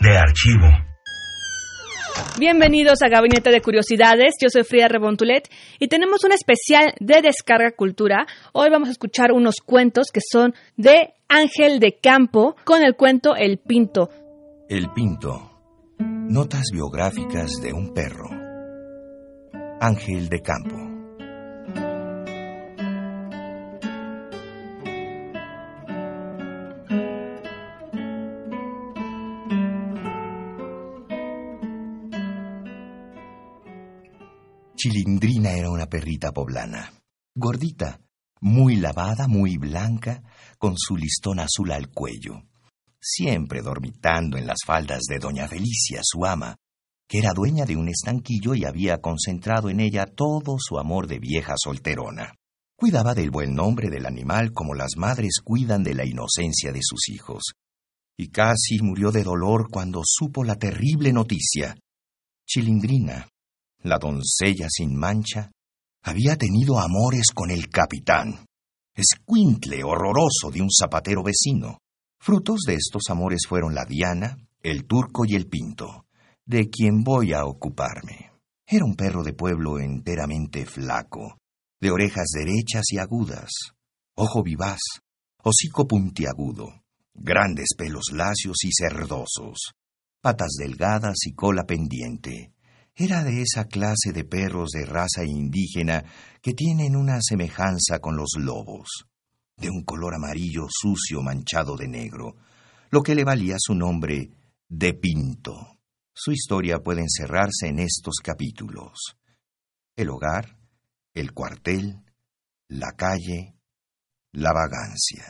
De archivo. Bienvenidos a Gabinete de Curiosidades, yo soy Frida Rebontulet y tenemos un especial de Descarga Cultura. Hoy vamos a escuchar unos cuentos que son de Ángel de Campo con el cuento El Pinto. El Pinto. Notas biográficas de un perro. Ángel de Campo. Chilindrina era una perrita poblana, gordita, muy lavada, muy blanca, con su listón azul al cuello, siempre dormitando en las faldas de doña Felicia, su ama, que era dueña de un estanquillo y había concentrado en ella todo su amor de vieja solterona. Cuidaba del buen nombre del animal como las madres cuidan de la inocencia de sus hijos. Y casi murió de dolor cuando supo la terrible noticia. Chilindrina, la doncella sin mancha, había tenido amores con el capitán, escuintle horroroso de un zapatero vecino. Frutos de estos amores fueron la Diana, el turco y el pinto, de quien voy a ocuparme. Era un perro de pueblo enteramente flaco, de orejas derechas y agudas, ojo vivaz, hocico puntiagudo, grandes pelos lacios y cerdosos, patas delgadas y cola pendiente. Era de esa clase de perros de raza indígena que tienen una semejanza con los lobos, de un color amarillo sucio manchado de negro, lo que le valía su nombre de Pinto. Su historia puede encerrarse en estos capítulos. El hogar, el cuartel, la calle, la vagancia.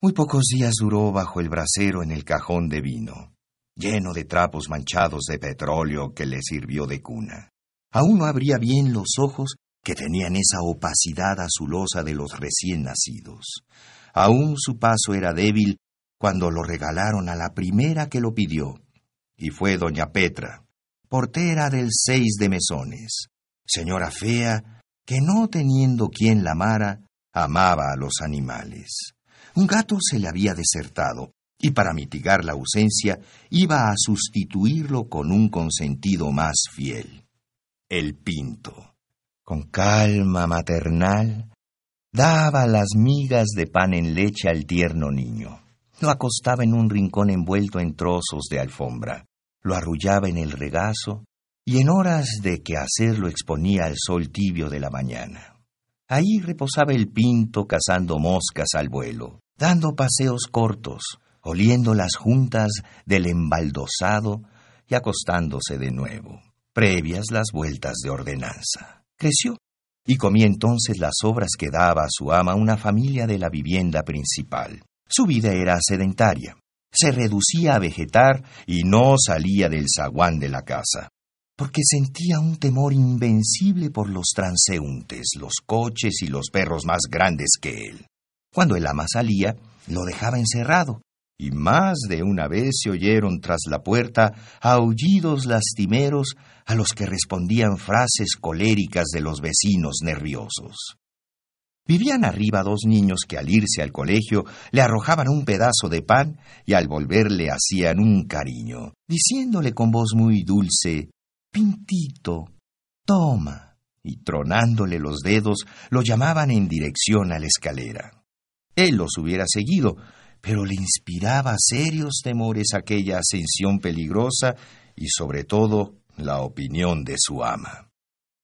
Muy pocos días duró bajo el brasero en el cajón de vino lleno de trapos manchados de petróleo que le sirvió de cuna. Aún no abría bien los ojos que tenían esa opacidad azulosa de los recién nacidos. Aún su paso era débil cuando lo regalaron a la primera que lo pidió, y fue doña Petra, portera del seis de mesones, señora fea que no teniendo quien la amara, amaba a los animales. Un gato se le había desertado, y para mitigar la ausencia iba a sustituirlo con un consentido más fiel, el pinto. Con calma maternal, daba las migas de pan en leche al tierno niño. Lo acostaba en un rincón envuelto en trozos de alfombra, lo arrullaba en el regazo y en horas de que hacerlo exponía al sol tibio de la mañana. Ahí reposaba el pinto cazando moscas al vuelo, dando paseos cortos, oliendo las juntas del embaldosado y acostándose de nuevo, previas las vueltas de ordenanza. Creció y comía entonces las obras que daba a su ama una familia de la vivienda principal. Su vida era sedentaria. Se reducía a vegetar y no salía del zaguán de la casa, porque sentía un temor invencible por los transeúntes, los coches y los perros más grandes que él. Cuando el ama salía, lo dejaba encerrado, y más de una vez se oyeron tras la puerta aullidos lastimeros a los que respondían frases coléricas de los vecinos nerviosos. Vivían arriba dos niños que al irse al colegio le arrojaban un pedazo de pan y al volver le hacían un cariño, diciéndole con voz muy dulce Pintito, toma, y tronándole los dedos lo llamaban en dirección a la escalera. Él los hubiera seguido, pero le inspiraba serios temores aquella ascensión peligrosa y sobre todo la opinión de su ama.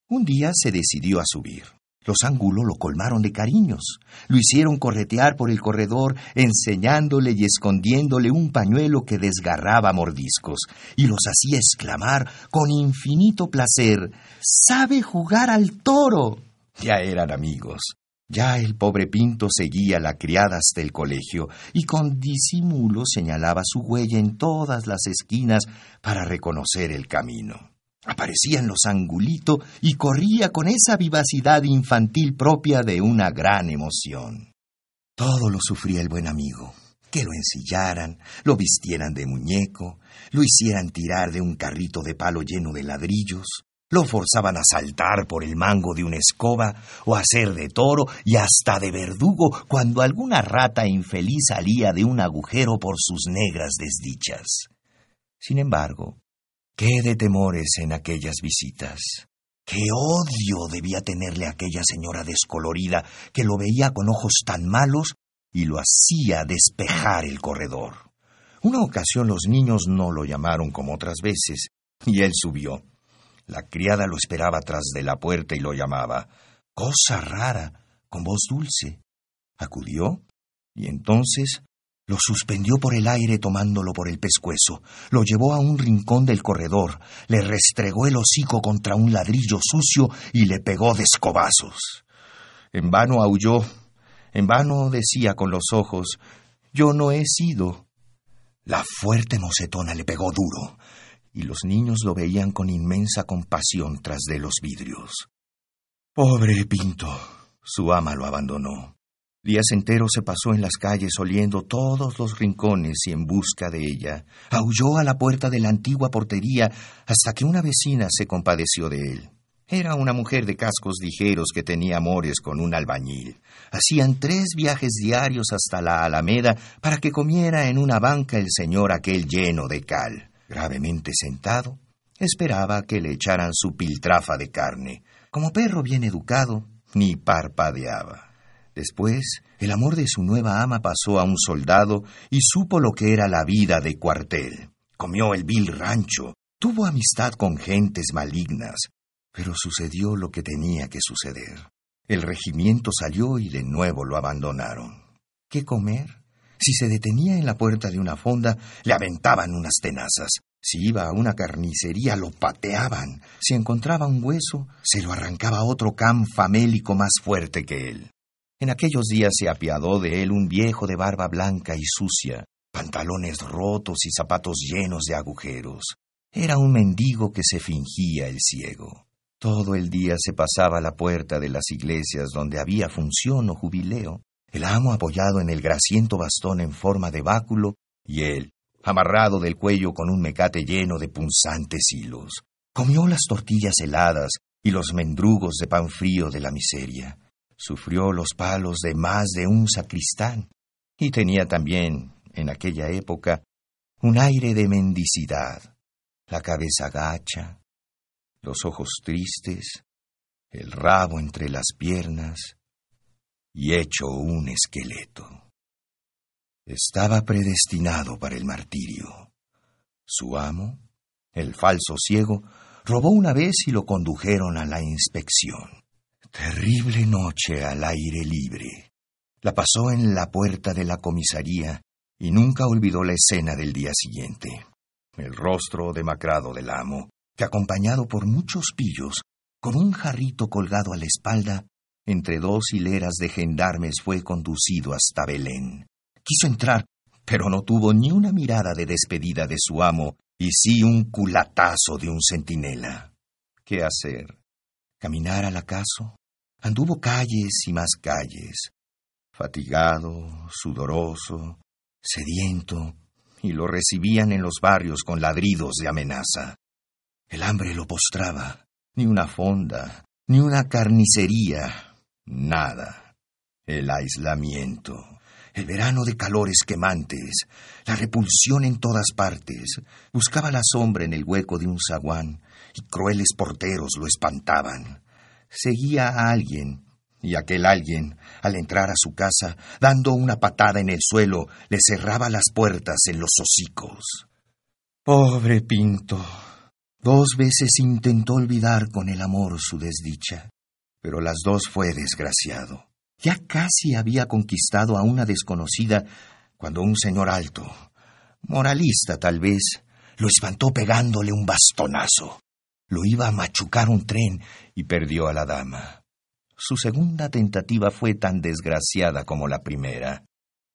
Un día se decidió a subir. Los ángulos lo colmaron de cariños, lo hicieron corretear por el corredor, enseñándole y escondiéndole un pañuelo que desgarraba mordiscos, y los hacía exclamar con infinito placer ¡Sabe jugar al toro! Ya eran amigos. Ya el pobre Pinto seguía la criada hasta el colegio y con disimulo señalaba su huella en todas las esquinas para reconocer el camino. Aparecía en los angulitos y corría con esa vivacidad infantil propia de una gran emoción. Todo lo sufría el buen amigo. Que lo ensillaran, lo vistieran de muñeco, lo hicieran tirar de un carrito de palo lleno de ladrillos, lo forzaban a saltar por el mango de una escoba o a ser de toro y hasta de verdugo cuando alguna rata infeliz salía de un agujero por sus negras desdichas. Sin embargo, qué de temores en aquellas visitas. Qué odio debía tenerle aquella señora descolorida que lo veía con ojos tan malos y lo hacía despejar el corredor. Una ocasión los niños no lo llamaron como otras veces, y él subió. La criada lo esperaba tras de la puerta y lo llamaba. Cosa rara, con voz dulce. Acudió y entonces lo suspendió por el aire tomándolo por el pescuezo, lo llevó a un rincón del corredor, le restregó el hocico contra un ladrillo sucio y le pegó de escobazos. En vano aulló, en vano decía con los ojos, yo no he sido. La fuerte mocetona le pegó duro y los niños lo veían con inmensa compasión tras de los vidrios. Pobre Pinto. Su ama lo abandonó. Días enteros se pasó en las calles oliendo todos los rincones y en busca de ella. Aulló a la puerta de la antigua portería hasta que una vecina se compadeció de él. Era una mujer de cascos ligeros que tenía amores con un albañil. Hacían tres viajes diarios hasta la Alameda para que comiera en una banca el señor aquel lleno de cal gravemente sentado, esperaba que le echaran su piltrafa de carne. Como perro bien educado, ni parpadeaba. Después, el amor de su nueva ama pasó a un soldado y supo lo que era la vida de cuartel. Comió el vil rancho, tuvo amistad con gentes malignas, pero sucedió lo que tenía que suceder. El regimiento salió y de nuevo lo abandonaron. ¿Qué comer? Si se detenía en la puerta de una fonda, le aventaban unas tenazas. Si iba a una carnicería, lo pateaban. Si encontraba un hueso, se lo arrancaba otro can famélico más fuerte que él. En aquellos días se apiadó de él un viejo de barba blanca y sucia, pantalones rotos y zapatos llenos de agujeros. Era un mendigo que se fingía el ciego. Todo el día se pasaba a la puerta de las iglesias donde había función o jubileo, el amo apoyado en el grasiento bastón en forma de báculo, y él, amarrado del cuello con un mecate lleno de punzantes hilos. Comió las tortillas heladas y los mendrugos de pan frío de la miseria. Sufrió los palos de más de un sacristán, y tenía también, en aquella época, un aire de mendicidad, la cabeza gacha, los ojos tristes, el rabo entre las piernas, y hecho un esqueleto. Estaba predestinado para el martirio. Su amo, el falso ciego, robó una vez y lo condujeron a la inspección. Terrible noche al aire libre. La pasó en la puerta de la comisaría y nunca olvidó la escena del día siguiente. El rostro demacrado del amo, que acompañado por muchos pillos, con un jarrito colgado a la espalda, entre dos hileras de gendarmes fue conducido hasta Belén. Quiso entrar, pero no tuvo ni una mirada de despedida de su amo y sí un culatazo de un centinela. ¿Qué hacer? ¿Caminar al acaso? Anduvo calles y más calles, fatigado, sudoroso, sediento, y lo recibían en los barrios con ladridos de amenaza. El hambre lo postraba, ni una fonda, ni una carnicería, Nada. El aislamiento, el verano de calores quemantes, la repulsión en todas partes. Buscaba la sombra en el hueco de un zaguán y crueles porteros lo espantaban. Seguía a alguien y aquel alguien, al entrar a su casa, dando una patada en el suelo, le cerraba las puertas en los hocicos. Pobre Pinto. Dos veces intentó olvidar con el amor su desdicha pero las dos fue desgraciado. Ya casi había conquistado a una desconocida cuando un señor alto, moralista tal vez, lo espantó pegándole un bastonazo. Lo iba a machucar un tren y perdió a la dama. Su segunda tentativa fue tan desgraciada como la primera.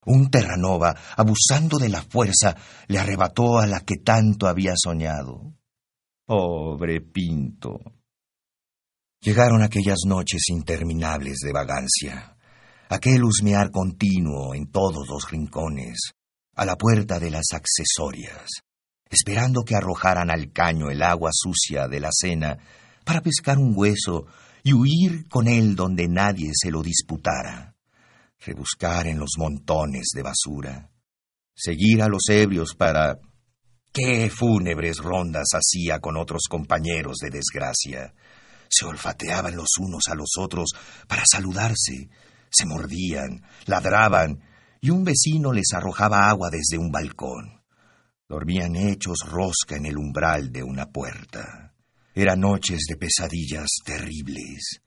Un Terranova, abusando de la fuerza, le arrebató a la que tanto había soñado. Pobre Pinto. Llegaron aquellas noches interminables de vagancia, aquel husmear continuo en todos los rincones, a la puerta de las accesorias, esperando que arrojaran al caño el agua sucia de la cena para pescar un hueso y huir con él donde nadie se lo disputara, rebuscar en los montones de basura, seguir a los ebrios para... ¿Qué fúnebres rondas hacía con otros compañeros de desgracia? Se olfateaban los unos a los otros para saludarse, se mordían, ladraban, y un vecino les arrojaba agua desde un balcón. Dormían hechos rosca en el umbral de una puerta. Eran noches de pesadillas terribles.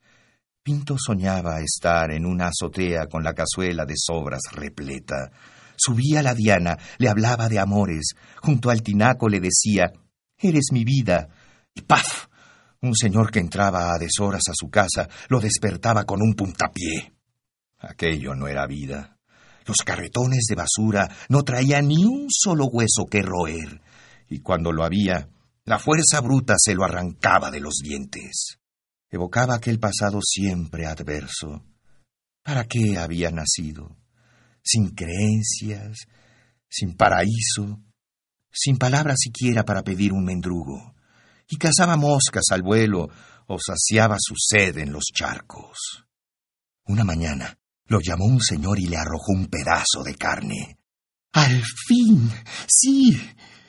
Pinto soñaba estar en una azotea con la cazuela de sobras repleta. Subía la diana, le hablaba de amores, junto al tinaco le decía, Eres mi vida. Y ¡paf! Un señor que entraba a deshoras a su casa lo despertaba con un puntapié. Aquello no era vida. Los carretones de basura no traían ni un solo hueso que roer, y cuando lo había, la fuerza bruta se lo arrancaba de los dientes. Evocaba aquel pasado siempre adverso. ¿Para qué había nacido? Sin creencias, sin paraíso, sin palabra siquiera para pedir un mendrugo, y cazaba moscas al vuelo o saciaba su sed en los charcos. Una mañana lo llamó un señor y le arrojó un pedazo de carne. ¡Al fin! ¡Sí!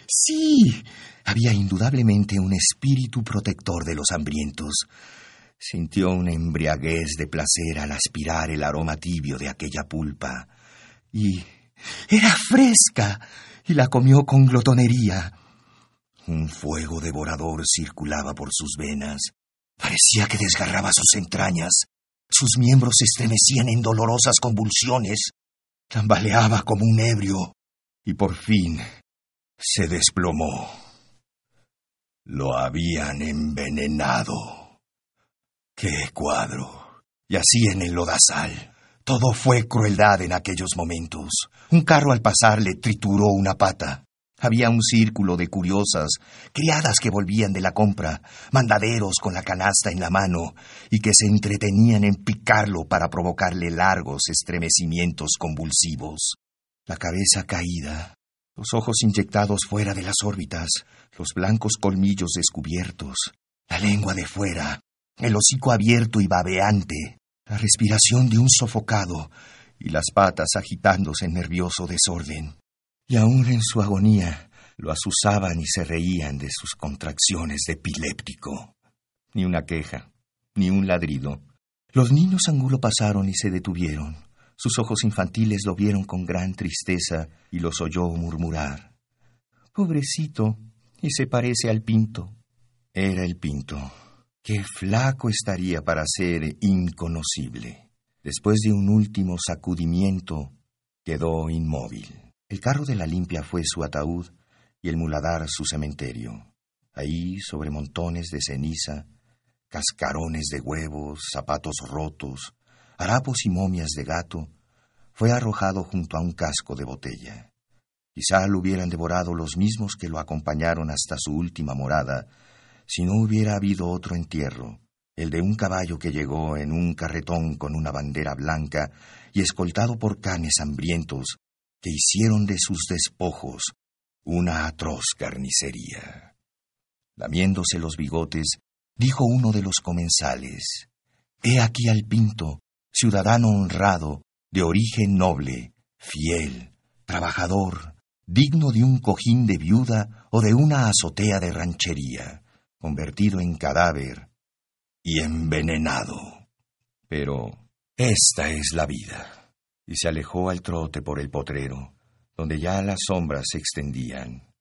¡Sí! Había indudablemente un espíritu protector de los hambrientos. Sintió una embriaguez de placer al aspirar el aroma tibio de aquella pulpa. Y era fresca, y la comió con glotonería. Un fuego devorador circulaba por sus venas. Parecía que desgarraba sus entrañas. Sus miembros se estremecían en dolorosas convulsiones. Tambaleaba como un ebrio. Y por fin se desplomó. Lo habían envenenado. ¡Qué cuadro! Y así en el lodazal. Todo fue crueldad en aquellos momentos. Un carro al pasar le trituró una pata. Había un círculo de curiosas, criadas que volvían de la compra, mandaderos con la canasta en la mano, y que se entretenían en picarlo para provocarle largos estremecimientos convulsivos. La cabeza caída, los ojos inyectados fuera de las órbitas, los blancos colmillos descubiertos, la lengua de fuera, el hocico abierto y babeante, la respiración de un sofocado y las patas agitándose en nervioso desorden. Y aún en su agonía lo asusaban y se reían de sus contracciones de epiléptico. Ni una queja, ni un ladrido. Los niños angulo pasaron y se detuvieron. Sus ojos infantiles lo vieron con gran tristeza y los oyó murmurar. Pobrecito, y se parece al pinto. Era el pinto. Qué flaco estaría para ser inconocible. Después de un último sacudimiento, quedó inmóvil. El carro de la limpia fue su ataúd y el muladar su cementerio. Ahí, sobre montones de ceniza, cascarones de huevos, zapatos rotos, harapos y momias de gato, fue arrojado junto a un casco de botella. Quizá lo hubieran devorado los mismos que lo acompañaron hasta su última morada, si no hubiera habido otro entierro, el de un caballo que llegó en un carretón con una bandera blanca y escoltado por canes hambrientos que hicieron de sus despojos una atroz carnicería. Lamiéndose los bigotes, dijo uno de los comensales, He aquí al pinto, ciudadano honrado, de origen noble, fiel, trabajador, digno de un cojín de viuda o de una azotea de ranchería, convertido en cadáver y envenenado. Pero esta es la vida. Y se alejó al trote por el potrero, donde ya las sombras se extendían.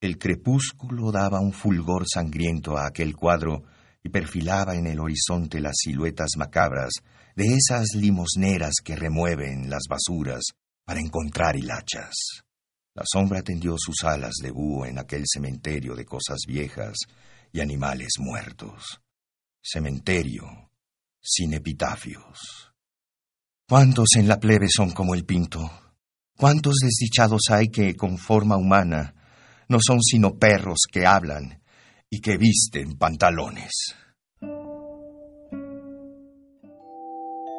El crepúsculo daba un fulgor sangriento a aquel cuadro y perfilaba en el horizonte las siluetas macabras de esas limosneras que remueven las basuras para encontrar hilachas. La sombra tendió sus alas de búho en aquel cementerio de cosas viejas y animales muertos. Cementerio sin epitafios. ¿Cuántos en la plebe son como el pinto? ¿Cuántos desdichados hay que, con forma humana, no son sino perros que hablan y que visten pantalones?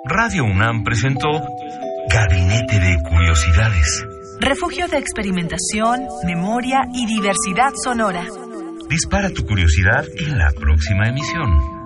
Radio UNAM presentó Gabinete de Curiosidades. Refugio de experimentación, memoria y diversidad sonora. Dispara tu curiosidad en la próxima emisión.